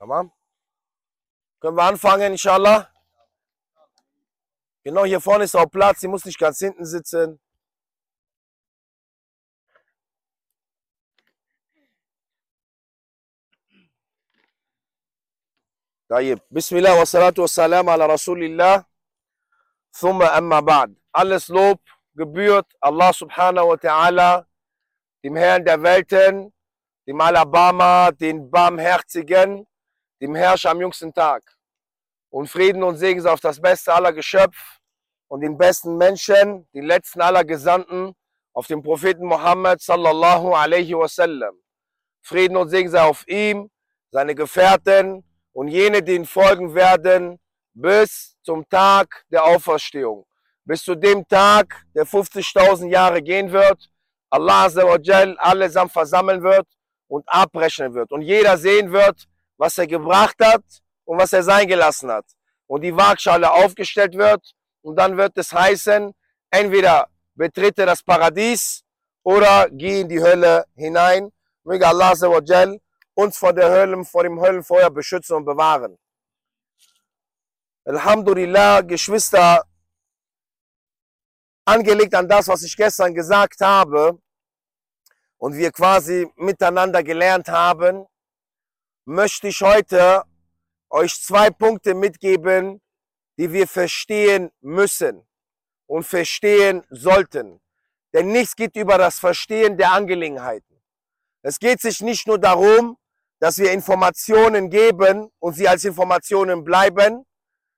Tamam? Können wir anfangen, inshallah? Genau, hier vorne ist auch Platz. Sie muss nicht ganz hinten sitzen. طيب بسم الله والصلاة والسلام على رسول الله ثم أما بعد alles Lob gebührt Allah subhanahu wa ta'ala dem Herrn der Welten dem Alabama den Barmherzigen dem Herrscher am jüngsten Tag und Frieden und Segen sei auf das Beste aller Geschöpf und den besten Menschen den letzten aller Gesandten auf den Propheten Muhammad sallallahu alaihi wasallam Frieden und Segen sei auf ihm seine Gefährten und jene, die ihn folgen werden, bis zum Tag der Auferstehung. Bis zu dem Tag, der 50.000 Jahre gehen wird, Allah allesamt versammeln wird und abrechnen wird. Und jeder sehen wird, was er gebracht hat und was er sein gelassen hat. Und die Waagschale aufgestellt wird und dann wird es heißen, entweder betrete das Paradies oder geh in die Hölle hinein. Möge Allah uns vor der Hölle, vor dem Höllenfeuer beschützen und bewahren. Alhamdulillah, Geschwister, angelegt an das, was ich gestern gesagt habe und wir quasi miteinander gelernt haben, möchte ich heute euch zwei Punkte mitgeben, die wir verstehen müssen und verstehen sollten. Denn nichts geht über das Verstehen der Angelegenheiten. Es geht sich nicht nur darum, dass wir Informationen geben und sie als Informationen bleiben,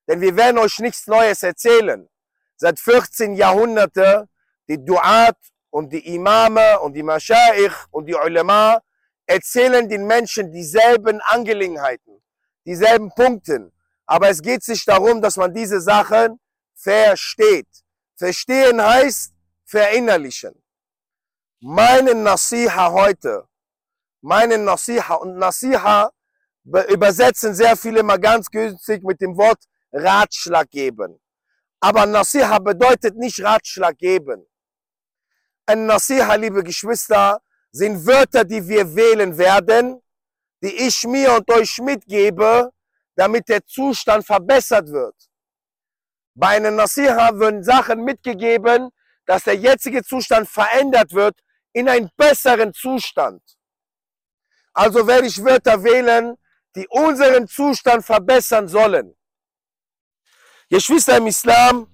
denn wir werden euch nichts Neues erzählen. Seit 14 Jahrhunderten die Duat und die Imame und die Mashaich und die Ulema erzählen den Menschen dieselben Angelegenheiten, dieselben Punkte. Aber es geht sich darum, dass man diese Sachen versteht. Verstehen heißt verinnerlichen. Meine Nasiha heute meinen Nasiha. Und Nasiha übersetzen sehr viele mal ganz günstig mit dem Wort Ratschlag geben. Aber Nasiha bedeutet nicht Ratschlag geben. Ein Nasiha, liebe Geschwister, sind Wörter, die wir wählen werden, die ich mir und euch mitgebe, damit der Zustand verbessert wird. Bei einer Nasiha würden Sachen mitgegeben, dass der jetzige Zustand verändert wird in einen besseren Zustand. Also werde ich Wörter wählen, die unseren Zustand verbessern sollen. Geschwister im Islam,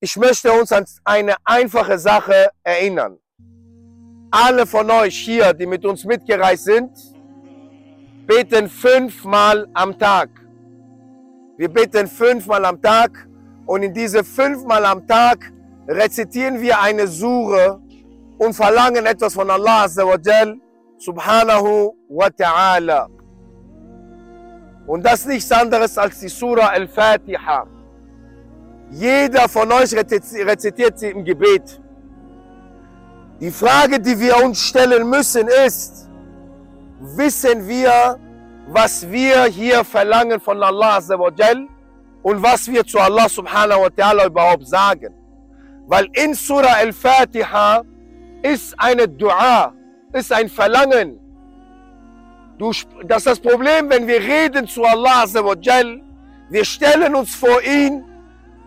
ich möchte uns an eine einfache Sache erinnern. Alle von euch hier, die mit uns mitgereist sind, beten fünfmal am Tag. Wir beten fünfmal am Tag und in diese fünfmal am Tag rezitieren wir eine Sure und verlangen etwas von Allah Azza wa Jal subhanahu wa ta'ala. Und das nichts anderes als die Surah Al-Fatiha. Jeder von euch rezitiert sie im Gebet. Die Frage, die wir uns stellen müssen, ist, wissen wir, was wir hier verlangen von Allah und was wir zu Allah subhanahu wa ta'ala überhaupt sagen? Weil in Surah Al-Fatiha ist eine Dua, ist ein Verlangen. Du, das ist das Problem, wenn wir reden zu Allah wir stellen uns vor ihn,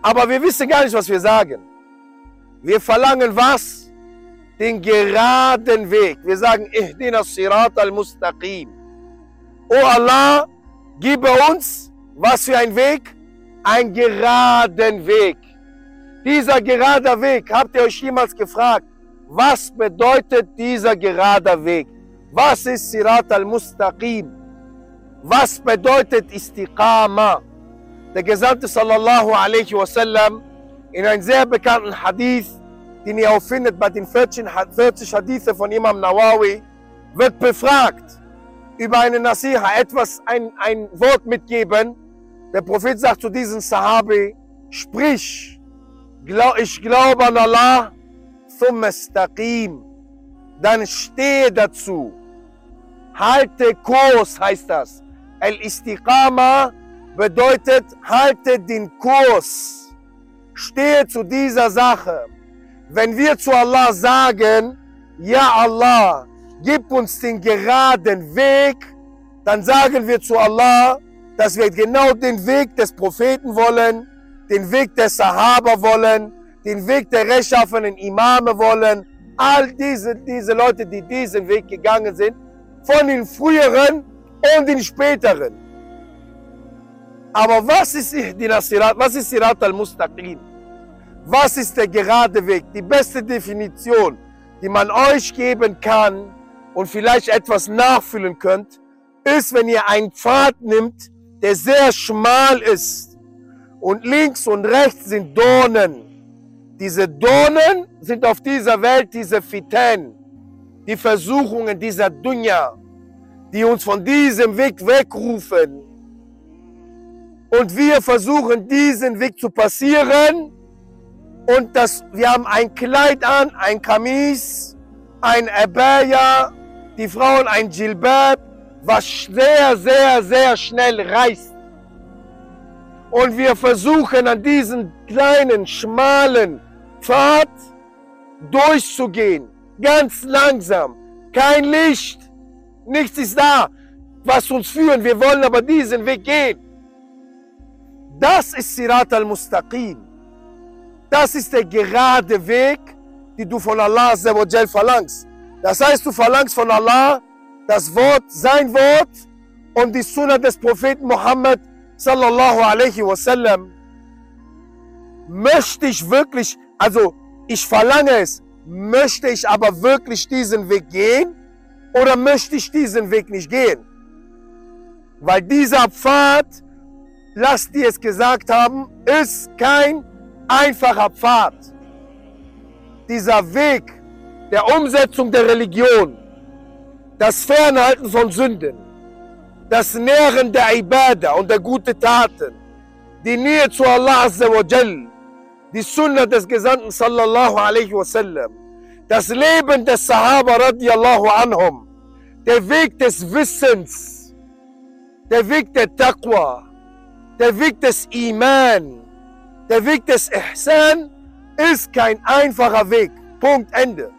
aber wir wissen gar nicht, was wir sagen. Wir verlangen was? Den geraden Weg. Wir sagen, Ihdina Sirat al-Mustaqim. Oh Allah, gib uns, was für ein Weg? Ein geraden Weg. Dieser gerade Weg, habt ihr euch jemals gefragt, was bedeutet dieser gerade Weg? Was ist Sirat al-Mustaqim? Was bedeutet Istiqama? Der Gesandte sallallahu alaihi wasallam in einem sehr bekannten Hadith, den ihr auch findet bei den 40, 40 Hadithe von Imam Nawawi, wird befragt über eine Nasiha, etwas, ein, ein Wort mitgeben. Der Prophet sagt zu diesem Sahabi, sprich, ich glaube an Allah, thumma istaqim. Dann stehe dazu. Halte Kurs heißt das. Al-Istiqama bedeutet, halte den Kurs. Stehe zu dieser Sache. Wenn wir zu Allah sagen, ja Allah, gib uns den geraden Weg, dann sagen wir zu Allah, dass wir genau den Weg des Propheten wollen, den Weg des Sahaba wollen, den Weg der rechtschaffenen Imame wollen. All diese, diese Leute, die diesen Weg gegangen sind, von den früheren und den späteren. Aber was ist Ihdina Sirat? Was ist Sirat al-Mustaqim? Was ist der gerade Weg? Die beste Definition, die man euch geben kann und vielleicht etwas nachfüllen könnt, ist, wenn ihr einen Pfad nimmt, der sehr schmal ist und links und rechts sind Dornen. Diese Dornen sind auf dieser Welt diese Fiten, die Versuchungen dieser Dunja, die uns von diesem Weg wegrufen. Und wir versuchen diesen Weg zu passieren und das, wir haben ein Kleid an, ein Kamis, ein Abaya, die Frauen ein Jilbab, was sehr, sehr, sehr schnell reißt. Und wir versuchen an diesen kleinen, schmalen Pfad durchzugehen. Ganz langsam. Kein Licht. Nichts ist da, was uns führen. Wir wollen aber diesen Weg gehen. Das ist Sirat al-Mustaqim. Das ist der gerade Weg, den du von Allah verlangst. Das heißt, du verlangst von Allah das Wort, sein Wort und die Sunna des Propheten Muhammad sallallahu alaihi wasallam. Möchte ich wirklich, also ich verlange es, möchte ich aber wirklich diesen Weg gehen oder möchte ich diesen Weg nicht gehen? Weil dieser Pfad, lasst die es gesagt haben, ist kein einfacher Pfad. Dieser Weg der Umsetzung der Religion, das Fernhalten von Sünden, das Nähren der Ibadah und der guten Taten, die Nähe zu Allah Azza wa Jal, die Sunna des Gesandten sallallahu alaihi wasallam, das Leben des Sahaba radiallahu anhum, der Weg des Wissens, der Weg der Taqwa, der Weg des Iman, der Weg des Ihsan ist kein einfacher Weg. Punkt, Ende.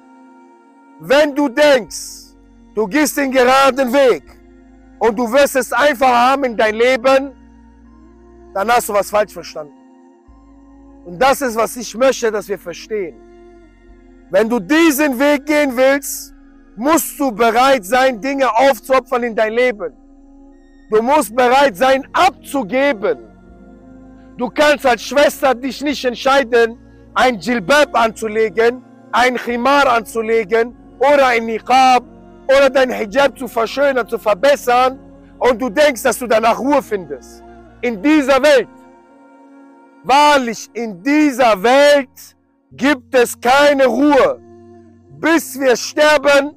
Wenn du denkst, du gehst den geraden Weg und du wirst es einfach haben in dein Leben, dann hast du was falsch verstanden. Und das ist, was ich möchte, dass wir verstehen. Wenn du diesen Weg gehen willst, musst du bereit sein, Dinge aufzuopfern in dein Leben. Du musst bereit sein, abzugeben. Du kannst als Schwester dich nicht entscheiden, ein Jilbab anzulegen, ein Khimar anzulegen oder ein Niqab oder dein Hijab zu verschönern, zu verbessern und du denkst, dass du danach Ruhe findest. In dieser Welt. Wahrlich, in dieser Welt gibt es keine Ruhe, bis wir sterben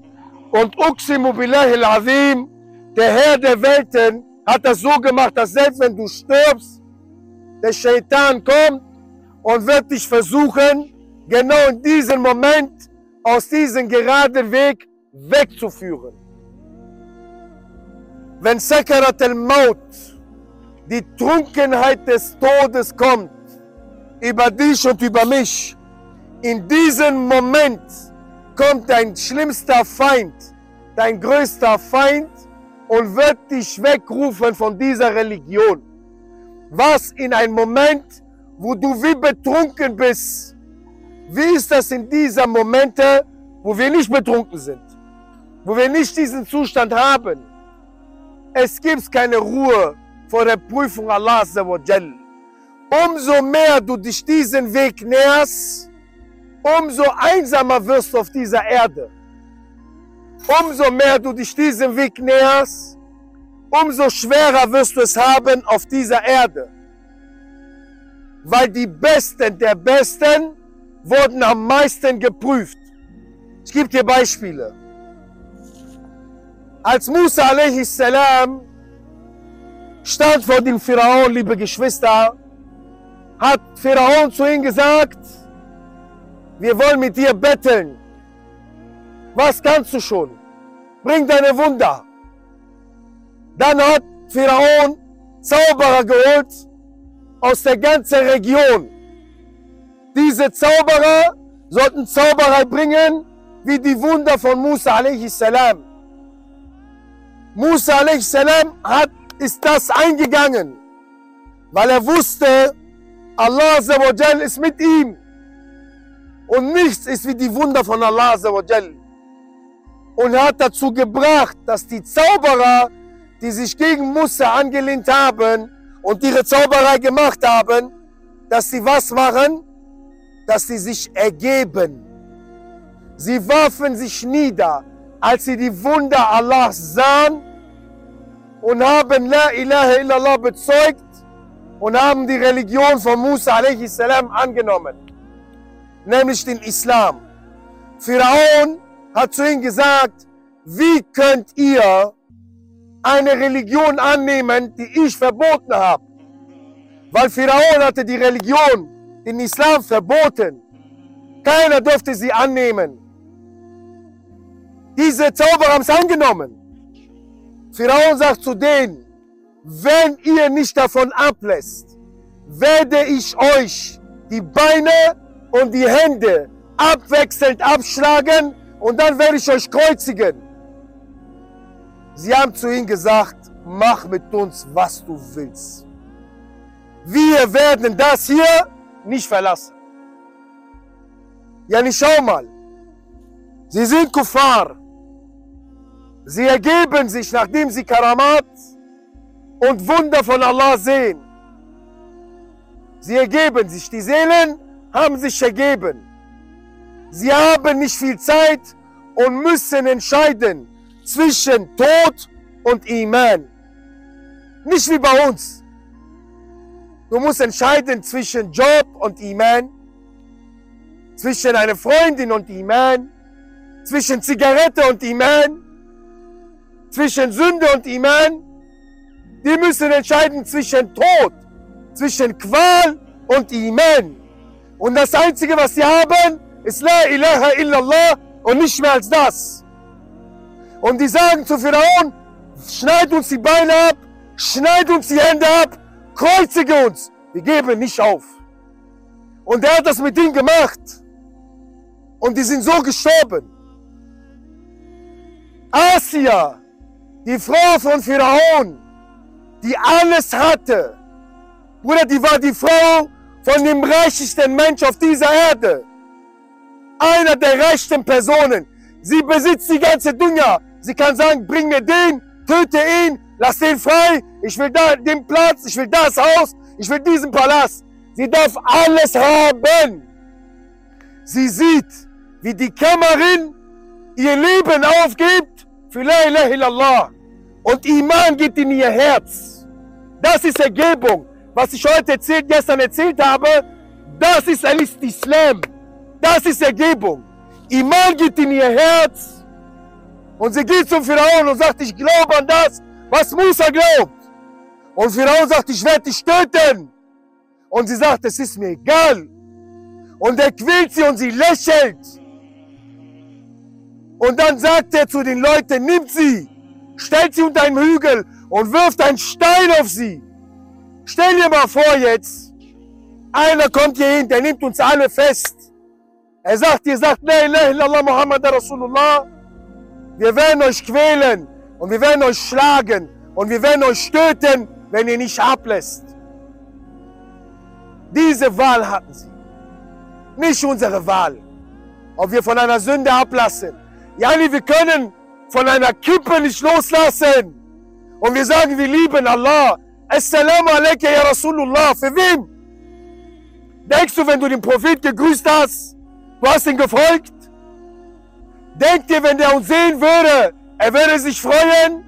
und Uximu billahi al-Azim, der Herr der Welten, hat das so gemacht, dass selbst wenn du stirbst, der Shaitan kommt und wird dich versuchen, genau in diesem Moment aus diesem geraden Weg wegzuführen. Wenn Sakarat al-Maut, die Trunkenheit des Todes kommt, über dich und über mich, in diesem Moment kommt dein schlimmster Feind, dein größter Feind und wird dich wegrufen von dieser Religion was in einem Moment, wo du wie betrunken bist. Wie ist das in dieser Momente, wo wir nicht betrunken sind? Wo wir nicht diesen Zustand haben? Es gibt keine Ruhe vor der Prüfung Allahs. Umso mehr du dich diesen Weg näherst, umso einsamer wirst du auf dieser Erde. Umso mehr du dich diesem Weg näherst, umso schwerer wirst du es haben auf dieser Erde. Weil die Besten der Besten wurden am meisten geprüft. Ich gebe dir Beispiele. Als Musa a.s. stand vor dem Pharaon, liebe Geschwister, hat Pharaon zu ihm gesagt, wir wollen mit dir betteln. Was kannst du schon? Bring deine Wunder. Dann hat Pharaon Zauberer geholt aus der ganzen Region. Diese Zauberer sollten Zauberei bringen, wie die Wunder von Musa a.s. Musa a.s. hat, ist das eingegangen, weil er wusste, Allah Azzawajal ist mit ihm. Und nichts ist wie die Wunder von Allah Azzawajal. Und er hat dazu gebracht, dass die Zauberer, die sich gegen Musa angelehnt haben und ihre Zauberei gemacht haben, dass sie was machen? Dass sie sich ergeben. Sie warfen sich nieder, als sie die Wunder Allahs sahen und haben La ilaha illallah bezeugt und haben die Religion von Musa a.s. angenommen, nämlich den Islam. Pharaon hat zu ihnen gesagt, wie könnt ihr eine Religion annehmen, die ich verboten habe? Weil Pharaon hatte die Religion, den Islam verboten. Keiner durfte sie annehmen. Diese Zauberer haben es angenommen. Pharaon sagt zu denen, wenn ihr nicht davon ablässt, werde ich euch die Beine und die Hände abwechselnd abschlagen und dann werde ich euch kreuzigen. Sie haben zu ihm gesagt, mach mit uns, was du willst. Wir werden das hier nicht verlassen. Ja, nicht schau mal. Sie sind Kuffar. Sie ergeben sich, nachdem sie Karamat und Wunder von Allah sehen. Sie ergeben sich. Die Seelen haben sich ergeben. Sie haben nicht viel Zeit und müssen entscheiden zwischen Tod und Iman. Nicht wie bei uns. Du musst entscheiden zwischen Job und Iman, zwischen einer Freundin und Iman, zwischen Zigarette und Iman, zwischen Sünde und Iman. Die müssen entscheiden zwischen Tod, zwischen Qual und Iman. Und das Einzige, was sie haben, ist La ilaha illallah und nicht mehr als das. Und die sagen zu Pharaon, schneid uns die Beine ab, schneid uns die Hände ab, kreuzige uns. Wir geben nicht auf. Und er hat das mit ihnen gemacht. Und die sind so gestorben. Asia, die Frau von Pharaon, die alles hatte, Bruder, die war die Frau von dem reichsten Mensch auf dieser Erde einer der reichsten Personen. Sie besitzt die ganze Dünya. Sie kann sagen, bring mir den, töte ihn, lass den frei. Ich will da den Platz, ich will das Haus, ich will diesen Palast. Sie darf alles haben. Sie sieht, wie die Kämmerin ihr Leben aufgibt für La ilaha illallah. Und Iman geht in ihr Herz. Das ist Ergebung. Was ich heute erzählt, gestern erzählt habe, das ist Islam. Das ist Ergebung. Iman geht in ihr Herz und sie geht zum Pharaon und sagt, ich glaube an das, was Musa glaubt. Und Pharaon sagt, ich werde dich töten. Und sie sagt, es ist mir egal. Und er quält sie und sie lächelt. Und dann sagt er zu den Leuten, nimmt sie, stellt sie unter einen Hügel und wirft einen Stein auf sie. Stell dir mal vor jetzt, einer kommt hier hin, der nimmt uns alle fest. Er sagt, ihr sagt, La ilaha illallah Muhammad Rasulullah. Wir werden euch quälen und wir werden euch schlagen und wir werden euch töten, wenn ihr nicht ablässt. Diese Wahl hatten sie. Nicht unsere Wahl. Ob wir von einer Sünde ablassen. Yani, wir können von einer Kippe nicht loslassen. Und wir sagen, wir lieben Allah. Assalamu alaikum ya Rasulullah. Für wem? Denkst du, wenn du den Prophet gegrüßt hast, Du hast ihn gefolgt. Denkt ihr, wenn der uns sehen würde, er würde sich freuen?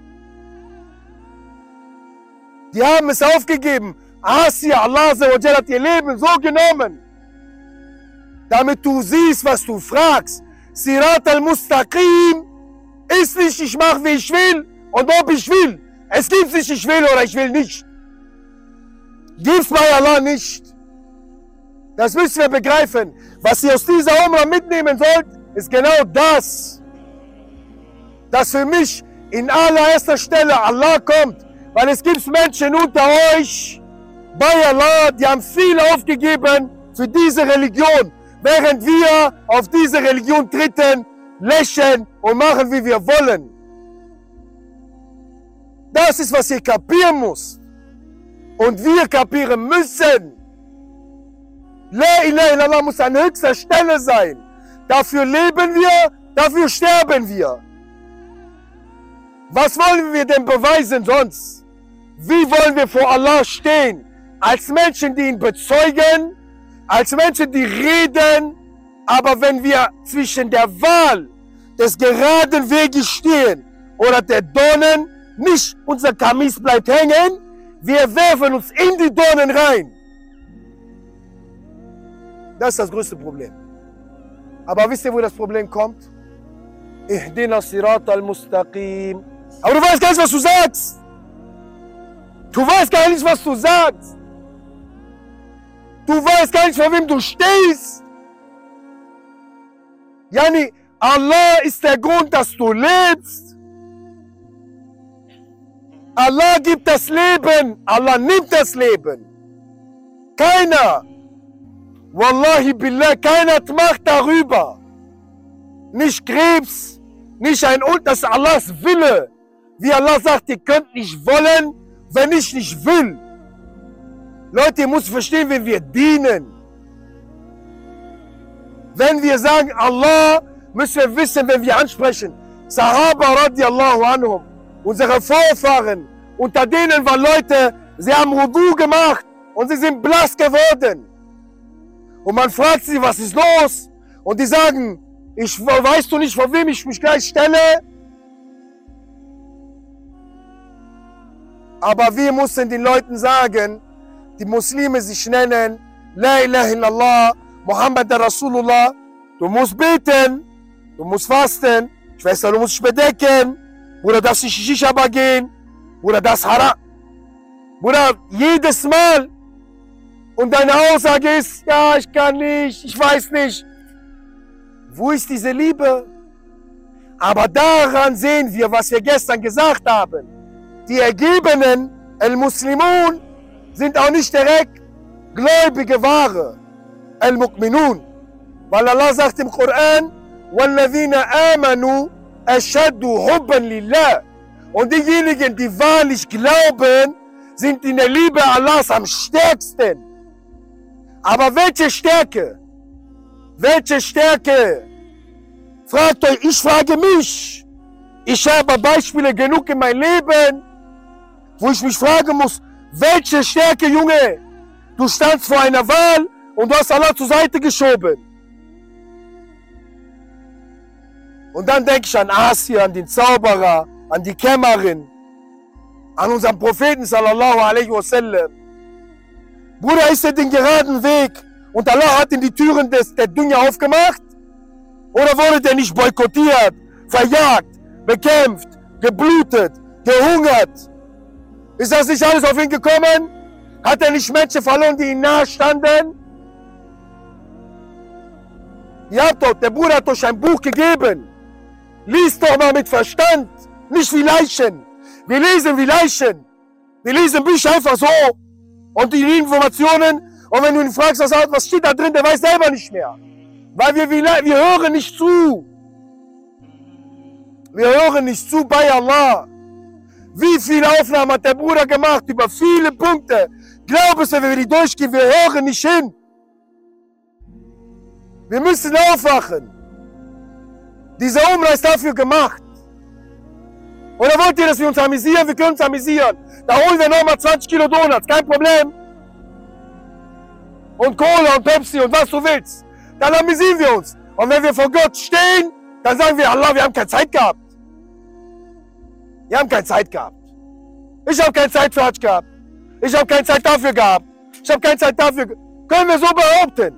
Die haben es aufgegeben. Asia, Allah hat ihr Leben so genommen, damit du siehst, was du fragst. Sirat al-Mustaqim ist nicht, ich mache, wie ich will und ob ich will. Es gibt nicht, ich will oder ich will nicht. Gibt's bei Allah nicht. Das müssen wir begreifen. Was ihr aus dieser Umrah mitnehmen sollt, ist genau das. Dass für mich in allererster Stelle Allah kommt. Weil es gibt Menschen unter euch, bei Allah, die haben viel aufgegeben für diese Religion. Während wir auf diese Religion treten, lächeln und machen, wie wir wollen. Das ist, was ihr kapieren muss. Und wir kapieren müssen. La ilaha illallah muss an höchster Stelle sein. Dafür leben wir, dafür sterben wir. Was wollen wir denn beweisen sonst? Wie wollen wir vor Allah stehen? Als Menschen, die ihn bezeugen, als Menschen, die reden, aber wenn wir zwischen der Wahl des geraden Weges stehen oder der Dornen, nicht unser Kamis bleibt hängen, wir werfen uns in die Dornen rein. Das ist das größte Problem. Aber wisst ihr, wo das Problem kommt? Ihdina sirat al-mustaqim. Aber du weißt gar nicht, was du sagst. Du weißt gar nicht, was du sagst. Du weißt gar nicht, vor wem du stehst. Yani, Allah ist der Grund, dass du lebst. Allah gibt das Leben. Allah nimmt das Leben. Keiner. Wallahi billah, keiner Macht darüber. Nicht Krebs, nicht ein Und, das ist Allahs Wille. Wie Allah sagt, ihr könnt nicht wollen, wenn ich nicht will. Leute, ihr müsst verstehen, wenn wir dienen. Wenn wir sagen Allah, müssen wir wissen, wenn wir ansprechen. Sahaba radiallahu anhum, unsere Vorfahren, unter denen waren Leute, sie haben Wudu gemacht und sie sind blass geworden. Und man fragt sie, was ist los? Und die sagen, ich weißt du nicht, vor wem ich mich gleich stelle? Aber wir müssen den Leuten sagen, die Muslime sich nennen, La ilaha illallah, Muhammad Rasulullah. Du musst beten, du musst fasten, Schwester, du musst dich bedecken, Bruder, darfst nicht Shisha gehen, Bruder, das Haram. Bruder, jedes Mal Und deine Aussage ist, ja, ich kann nicht, ich weiß nicht. Wo ist diese Liebe? Aber daran sehen wir, was wir gestern gesagt haben. Die Ergebenen, El-Muslimun, sind auch nicht direkt gläubige Ware. El-Mu'minun. Weil Allah sagt im Koran, وَالَّذِينَ آمَنُوا أَشَدُّ حُبًّا لِلَّهِ Und diejenigen, die wahrlich glauben, sind in der Liebe Allahs am stärksten. Aber welche Stärke? Welche Stärke? Fragt euch, ich frage mich. Ich habe Beispiele genug in meinem Leben, wo ich mich fragen muss, welche Stärke, Junge? Du standst vor einer Wahl und du hast Allah zur Seite geschoben. Und dann denke ich an Asia, an den Zauberer, an die Kämmerin, an unseren Propheten sallallahu alaihi wasallam. Bruder, ist er den geraden Weg und Allah hat in die Türen des, der Dünya aufgemacht? Oder wurde der nicht boykottiert, verjagt, bekämpft, geblutet, gehungert? Ist das nicht alles auf ihn gekommen? Hat er nicht Menschen verloren, die ihm nahe standen? Habt doch, der Bruder hat euch ein Buch gegeben. Lies doch mal mit Verstand, nicht wie Leichen. Wir lesen wie Leichen. Wir lesen Bücher einfach so und die Informationen. Und wenn du ihn fragst, was steht da drin, der weiß selber nicht mehr. Weil wir, wir hören nicht zu. Wir hören nicht zu bei Allah. Wie viele Aufnahmen hat der Bruder gemacht über viele Punkte? Glaub es, wenn wir die durchgehen, wir hören nicht hin. Wir müssen aufwachen. Dieser Umrah ist dafür gemacht. Oder wollt ihr, dass wir uns amüsieren? Wir können uns amüsieren. Da holen wir nochmal 20 Kilo Donuts, kein Problem. Und Cola und Pepsi und was du willst. Dann amüsieren wir uns. Und wenn wir vor Gott stehen, dann sagen wir, Allah, wir haben keine Zeit gehabt. Wir haben keine Zeit gehabt. Ich habe keine Zeit für Hajj gehabt. Ich habe keine Zeit dafür gehabt. Ich habe keine Zeit dafür. Können wir so behaupten?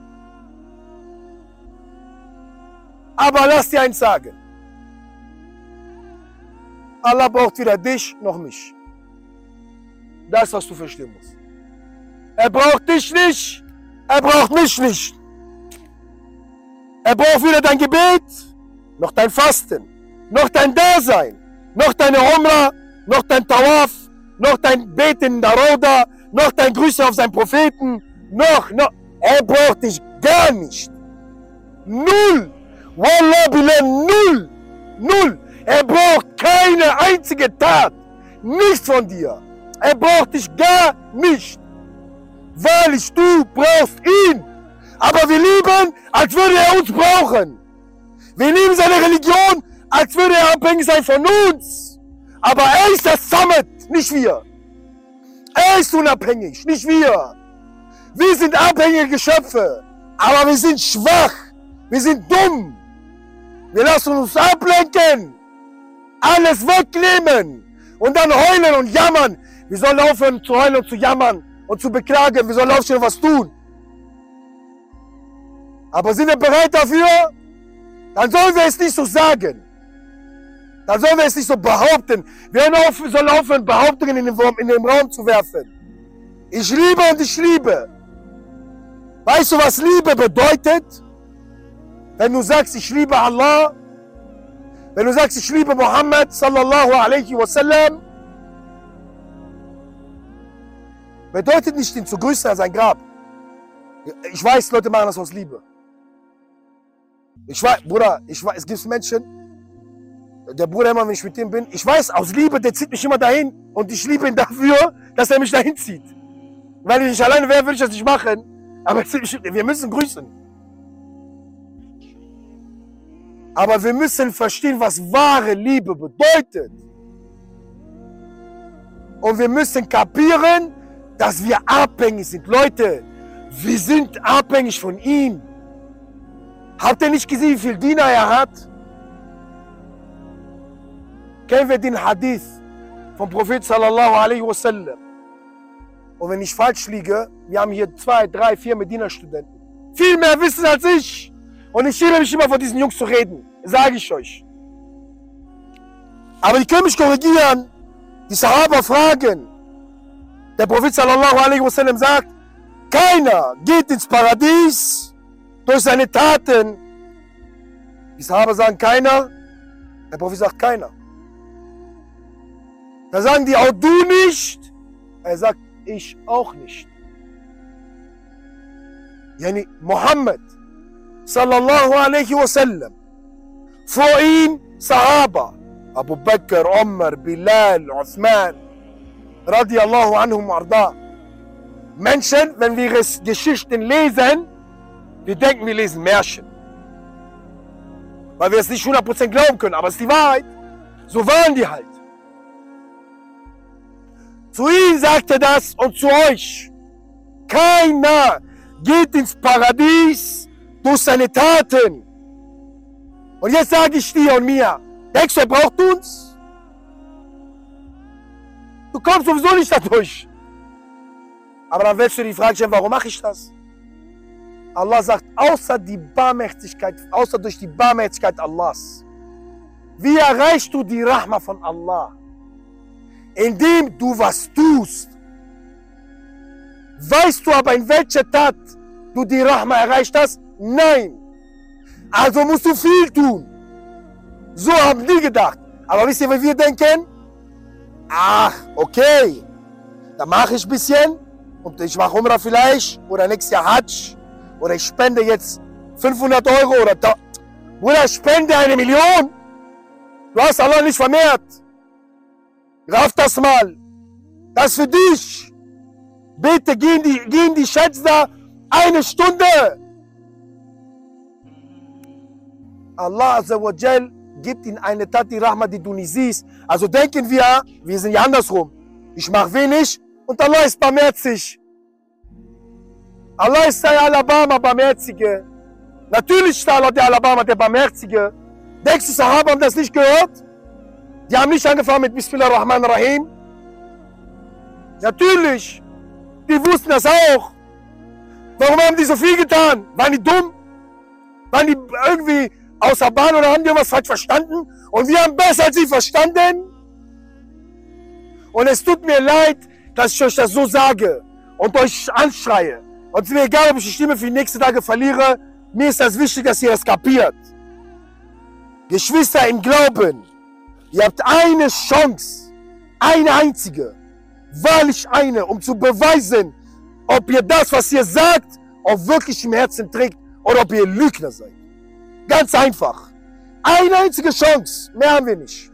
Aber lass dir eins sagen. Allah braucht weder dich noch mich. Das was du verstehen musst. Er braucht dich nicht. Er braucht mich nicht. Er braucht weder dein Gebet, noch dein Fasten, noch dein Dasein, noch deine Umrah, noch dein Tawaf, noch dein Beten in der Roda, noch dein Grüße auf seinen Propheten, noch, noch. Er braucht dich gar nicht. Null. Wallah billah, null. Null. Er braucht keine einzige Tat. nichts von dir. Er braucht dich gar nicht. Weil ich, du brauchst ihn. Aber wir lieben, als würde er uns brauchen. Wir lieben seine Religion, als würde er abhängig sein von uns. Aber er ist das Summit, nicht wir. Er ist unabhängig, nicht wir. Wir sind abhängige Geschöpfe. Aber wir sind schwach. Wir sind dumm. Wir lassen uns ablenken. Alles wegnehmen. Und dann heulen und jammern. Wir sollen aufhören zu heulen und zu jammern und zu beklagen. Wir sollen aufstehen und was tun. Aber sind wir bereit dafür? Dann sollen wir es nicht so sagen. Dann sollen wir es nicht so behaupten. Wir sollen aufhören, Behauptungen in den, in den Raum zu werfen. Ich liebe und ich liebe. Weißt du, was Liebe bedeutet? Wenn du sagst, ich liebe Allah, wenn du sagst, ich liebe Muhammad sallallahu alaihi wasallam, bedeutet nicht, ihn zu grüßen an sein Grab. Ich weiß, Leute machen das aus Liebe. Ich weiß, Bruder, ich weiß, es gibt Menschen, der Bruder immer, wenn ich mit ihm bin, ich weiß, aus Liebe, der zieht mich immer dahin und ich liebe ihn dafür, dass er mich dahin zieht. Weil ich nicht alleine wäre, würde ich das nicht machen. Aber wir müssen grüßen. Aber wir müssen verstehen, was wahre Liebe bedeutet. Und wir müssen kapieren, dass wir abhängig sind. Leute, wir sind abhängig von ihm. Habt ihr nicht gesehen, wie viel Diener er hat? Kennen wir den Hadith vom Prophet sallallahu alaihi wasallam? Und wenn ich falsch liege, wir haben hier zwei, drei, vier Medina-Studenten. Viel mehr wissen als ich. Und ich schäme mich immer vor diesen Jungs zu reden. Sage ich euch. Aber die können mich korrigieren. Die Sahaba fragen. Der Prophet sallallahu alaihi wasallam sagt, keiner geht ins Paradies durch seine Taten. Die Sahaba sagen keiner. Der Prophet sagt keiner. Da sagen die auch du nicht. Er sagt ich auch nicht. Yani Muhammad sallallahu alaihi wasallam. Vor ihm Sahaba. Abu Bakr, Umar, Bilal, Uthman. Radiallahu anhum arda. Menschen, wenn wir es Geschichten lesen, wir denken, wir lesen Märchen. Weil wir es nicht 100% glauben können, aber es ist die Wahrheit. So waren die halt. Zu ihnen sagt er das und zu euch. Keiner geht ins Paradies durch seine Taten. Und jetzt sage ich dir und mir, denkst du, er braucht uns? Du kommst sowieso nicht dadurch. Aber dann willst du die Frage stellen, warum mache ich das? Allah sagt, außer die Barmherzigkeit, außer durch die Barmherzigkeit Allahs. Wie erreichst du die Rahma von Allah? indem du was tust. Weißt du aber, in welcher Tat du die Rahma erreicht hast? Nein. Also musst du viel tun. So haben die gedacht. Aber wisst ihr, wie wir denken? Ach, okay. Dann mache ich ein bisschen und ich mache Umrah vielleicht oder nächstes Jahr Hajj oder ich spende jetzt 500 Euro oder da. Bruder, spende eine Million. Du hast Allah nicht vermehrt. Raff das mal. Das für dich. Bitte geh in die, geh in die Schätze eine Stunde. Allah Azzawajal gibt in eine Tat die Rahma, die du nicht siehst. Also denken wir, wir sind ja andersrum. Ich mache wenig und Allah ist barmherzig. Allah ist der Alabama Barmherzige. Natürlich ist Allah der Alabama der Barmherzige. Denkst du, Sahaba haben das nicht gehört? Die haben nicht angefangen mit Bismillah Rahman Rahim. Natürlich. Die wussten das auch. Warum haben die so viel getan? Waren die dumm? Waren die irgendwie außer Bahn oder haben die was falsch verstanden? Und wir haben besser als sie verstanden? Und es tut mir leid, dass ich euch das so sage und euch anschreie. Und es ist mir egal, ob ich die Stimme für die nächsten Tage verliere. Mir ist das wichtig, dass ihr es kapiert. Geschwister im Glauben, Ihr habt eine Chance, eine einzige, wahrlich eine, um zu beweisen, ob ihr das, was ihr sagt, auch wirklich im Herzen trägt oder ob ihr Lügner seid. Ganz einfach. Eine einzige Chance, mehr haben wir nicht.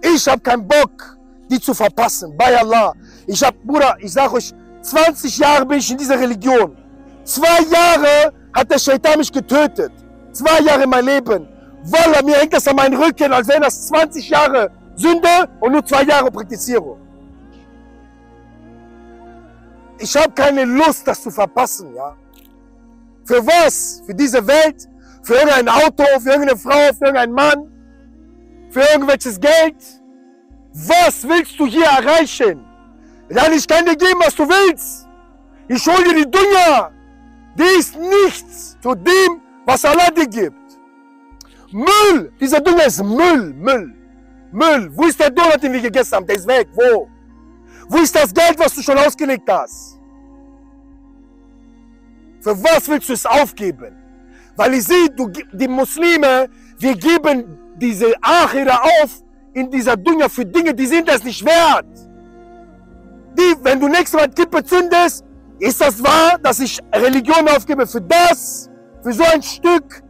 Ich habe keinen Bock, die zu verpassen. Bei Allah. Ich hab, Bruder, ich sag euch, 20 Jahre bin ich in dieser Religion. Zwei Jahre hat der Shaitan mich getötet. Zwei Jahre mein Leben. Wallah, mir hängt das an meinen Rücken, als wären das 20 Jahre Sünde und nur zwei Jahre Praktizierung. Ich habe keine Lust, das zu verpassen, ja. Für was? Für diese Welt? Für irgendein Auto? Für irgendeine Frau? Für irgendeinen Mann? Für irgendwelches Geld? Was willst du hier erreichen? Dann ich kann dir geben, was du willst. Ich hole dir die Dunya. Die ist nichts zu dem, was Allah dir gibt. Müll. Dieser Dunya ist Müll, Müll, Müll. Wo ist der Donut, den wir gegessen haben? Der ist weg. Wo? Wo ist das Geld, was du schon ausgelegt hast? Für was willst du es aufgeben? Weil ich sehe, du, die Muslime, wir geben diese Achira auf in dieser Dunya für Dinge, die sind es nicht wert. Die, wenn du nächstes Mal Kippe zündest, ist das wahr, dass ich Religion aufgebe für das, für so ein Stück?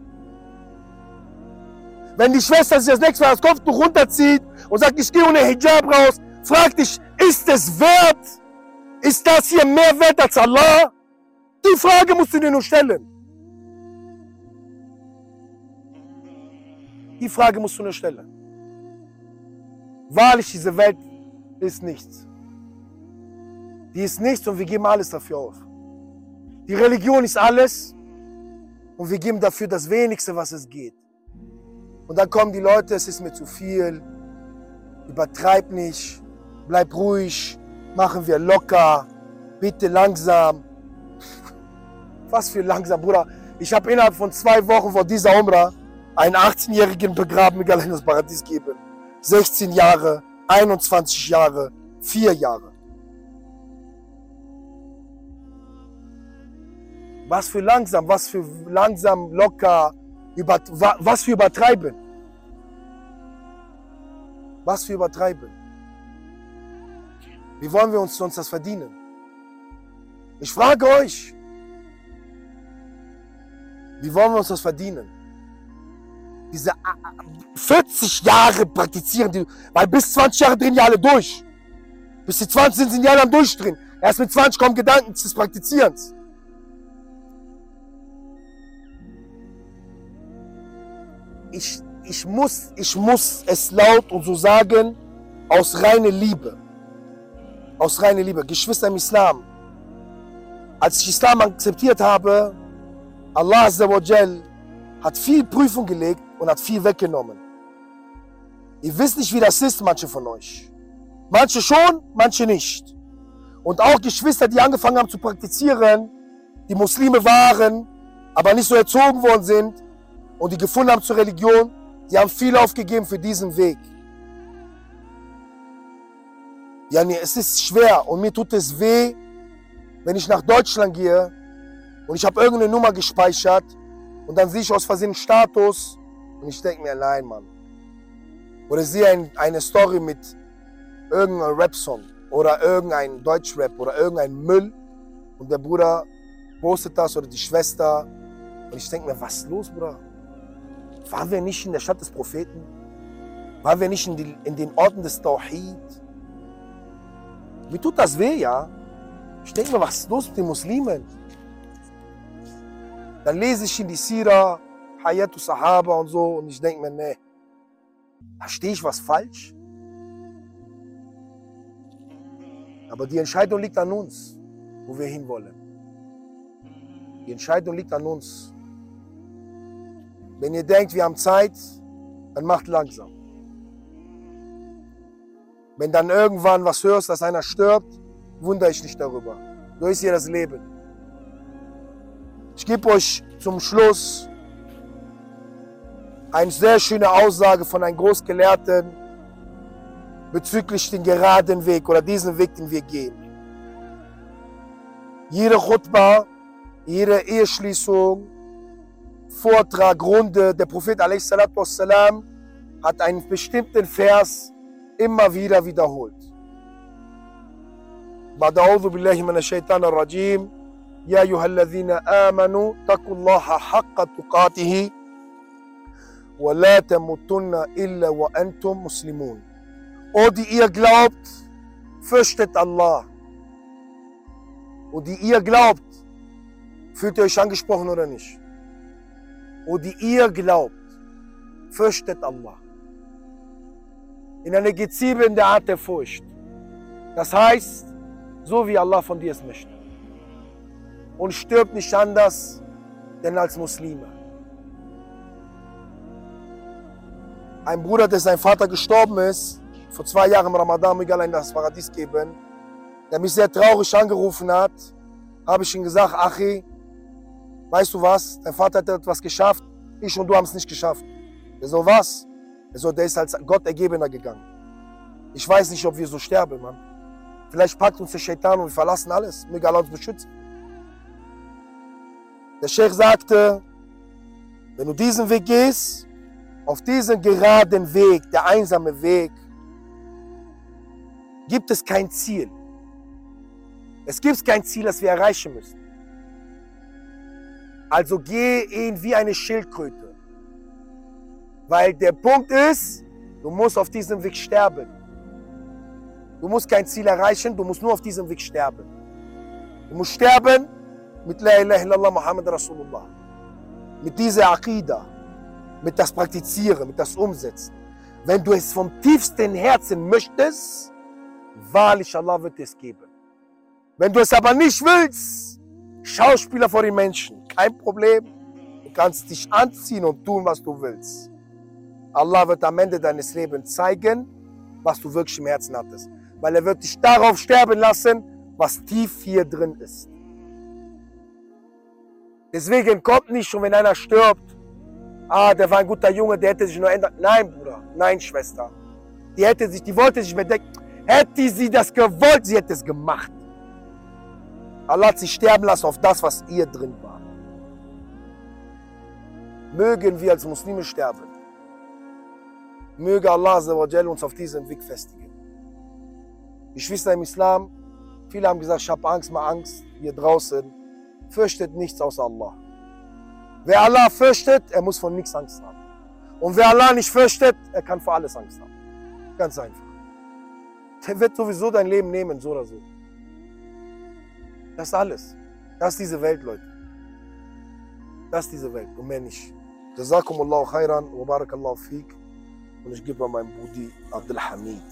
Wenn die Schwester sich das nächste Mal das Kopftuch runterzieht und sagt, ich gehe ohne Hijab raus, frag dich, ist es wert? Ist das hier mehr wert als Allah? Die Frage musst du dir nur stellen. Die Frage musst du nur stellen. Wahrlich, diese Welt ist nichts. Die ist nichts und wir geben alles dafür auf. Die Religion ist alles und wir geben dafür das Wenigste, was es geht. Und dann kommen die Leute, es ist mir zu viel, übertreib nicht, bleib ruhig, machen wir locker, bitte langsam. Was für langsam, Bruder. Ich habe innerhalb von zwei Wochen vor dieser Umrah einen 18-Jährigen begraben, in das Paradies geben. 16 Jahre, 21 Jahre, 4 Jahre. Was für langsam, was für langsam, locker, über, was für übertreiben. Was für übertreiben. Wie wollen wir uns sonst das verdienen? Ich frage euch, wie wollen wir uns das verdienen? Diese 40 Jahre praktizieren, die, weil bis 20 Jahre drehen die alle durch. Bis die 20 sind, sind die alle am Durchdrehen. Erst mit 20 kommen Gedanken des Praktizierens. Ich, ich, muss, ich muss es laut und so sagen, aus reiner Liebe. Aus reiner Liebe. Geschwister im Islam. Als ich Islam akzeptiert habe, Allah Azzawajal hat viel Prüfung gelegt und hat viel weggenommen. Ihr wisst nicht, wie das ist, manche von euch. Manche schon, manche nicht. Und auch Geschwister, die angefangen haben zu praktizieren, die Muslime waren, aber nicht so erzogen worden sind und die gefunden haben zur Religion, die haben viel aufgegeben für diesen Weg. Ja, nee, es ist schwer und mir tut es weh, wenn ich nach Deutschland gehe und ich habe irgendeine Nummer gespeichert und dann sehe ich aus Versehen Status und ich denke mir, nein, Mann. Oder sehe ein, eine Story mit irgendeinem Rap-Song oder irgendein Deutschrap oder irgendein Müll und der Bruder postet das oder die Schwester und ich denke mir, was ist los, Bruder? Waren wir nicht in der Stadt des Propheten? Waren wir nicht in, die, in den Orten des Tawhid? Mir tut das weh, ja? Ich denke mir, was ist los mit den Muslimen? Dann lese ich in die Sira, Hayatu Sahaba und so und ich denke mir, nee, verstehe ich was falsch? Aber die Entscheidung liegt an uns, wo wir hinwollen. Die Entscheidung liegt an uns. Wenn ihr denkt, wir haben Zeit, dann macht langsam. Wenn dann irgendwann was hörst, dass einer stirbt, wundere ich nicht darüber. So ist hier das Leben. Ich gebe euch zum Schluss eine sehr schöne Aussage von einem Großgelehrten bezüglich den geraden Weg oder diesen Weg, den wir gehen. Jede Chutbah, jede Eheschließung, Vortrag, Runde, der Prophet wassalam, hat einen bestimmten Vers immer wieder wiederholt. بعد أعوذ بالله من الشيطان الرجيم يا أيها الذين آمنوا اتقوا الله حق تقاته ولا تموتن إلا وأنتم مسلمون O die ihr glaubt, fürchtet Allah. Und die ihr glaubt, fühlt ihr euch angesprochen oder nicht? O die ihr glaubt, fürchtet Allah. In einer gezielenden Art der Furcht. Das heißt, so wie Allah von dir es möchte. Und stirbt nicht anders, denn als Muslime. Ein Bruder, der sein Vater gestorben ist, vor zwei Jahren im Ramadan, mir allein das Paradies geben, der mich sehr traurig angerufen hat, habe ich ihm gesagt, Achi, weißt du was, dein Vater hat etwas geschafft, ich und du haben es nicht geschafft. Er so, was? Er so, der ist als Gott ergebener gegangen. Ich weiß nicht, ob wir so sterben, Mann. Vielleicht packt uns der Shaitan und wir verlassen alles. Möge uns beschützen. Der Sheikh sagte, wenn du diesen Weg gehst, auf diesen geraden Weg, der einsame Weg, gibt es kein Ziel. Es gibt kein Ziel, das wir erreichen müssen. Also geh ihn wie eine Schildkröte. Weil der Punkt ist, du musst auf diesem Weg sterben. Du musst kein Ziel erreichen, du musst nur auf diesem Weg sterben. Du musst sterben mit La ilaha illallah Muhammad Rasulullah. Mit dieser Aqidah, mit das Praktizieren, mit das Umsetzen. Wenn du es vom tiefsten Herzen möchtest, wahrlich Allah wird es geben. Wenn du es aber nicht willst, Schauspieler vor den Menschen, kein Problem. Du kannst dich anziehen und tun, was du willst. Allah wird am Ende deines Lebens zeigen, was du wirklich im Herzen hattest. Weil er wird dich darauf sterben lassen, was tief hier drin ist. Deswegen kommt nicht schon, wenn einer stirbt, ah, der war ein guter Junge, der hätte sich nur ändern. Nein, Bruder, nein, Schwester. Die hätte sich, die wollte sich bedecken. Hätte sie das gewollt, sie hätte es gemacht. Allah hat sie sterben lassen auf das, was ihr drin war. Mögen wir als Muslime sterben. Möge Allah uns auf diesem Weg festigen. Geschwister im Islam, viele haben gesagt, ich habe Angst, mal Angst hier draußen. Fürchtet nichts außer Allah. Wer Allah fürchtet, er muss von nichts Angst haben. Und wer Allah nicht fürchtet, er kann vor alles Angst haben. Ganz einfach. Der wird sowieso dein Leben nehmen, so oder so. Das ist alles. Das ist diese Welt, Leute. Das ist diese Welt und mehr nicht. Jazakumullahu khairan wa barakallahu fiqh. Und ich gebe meinem Budi Abdul Hamid.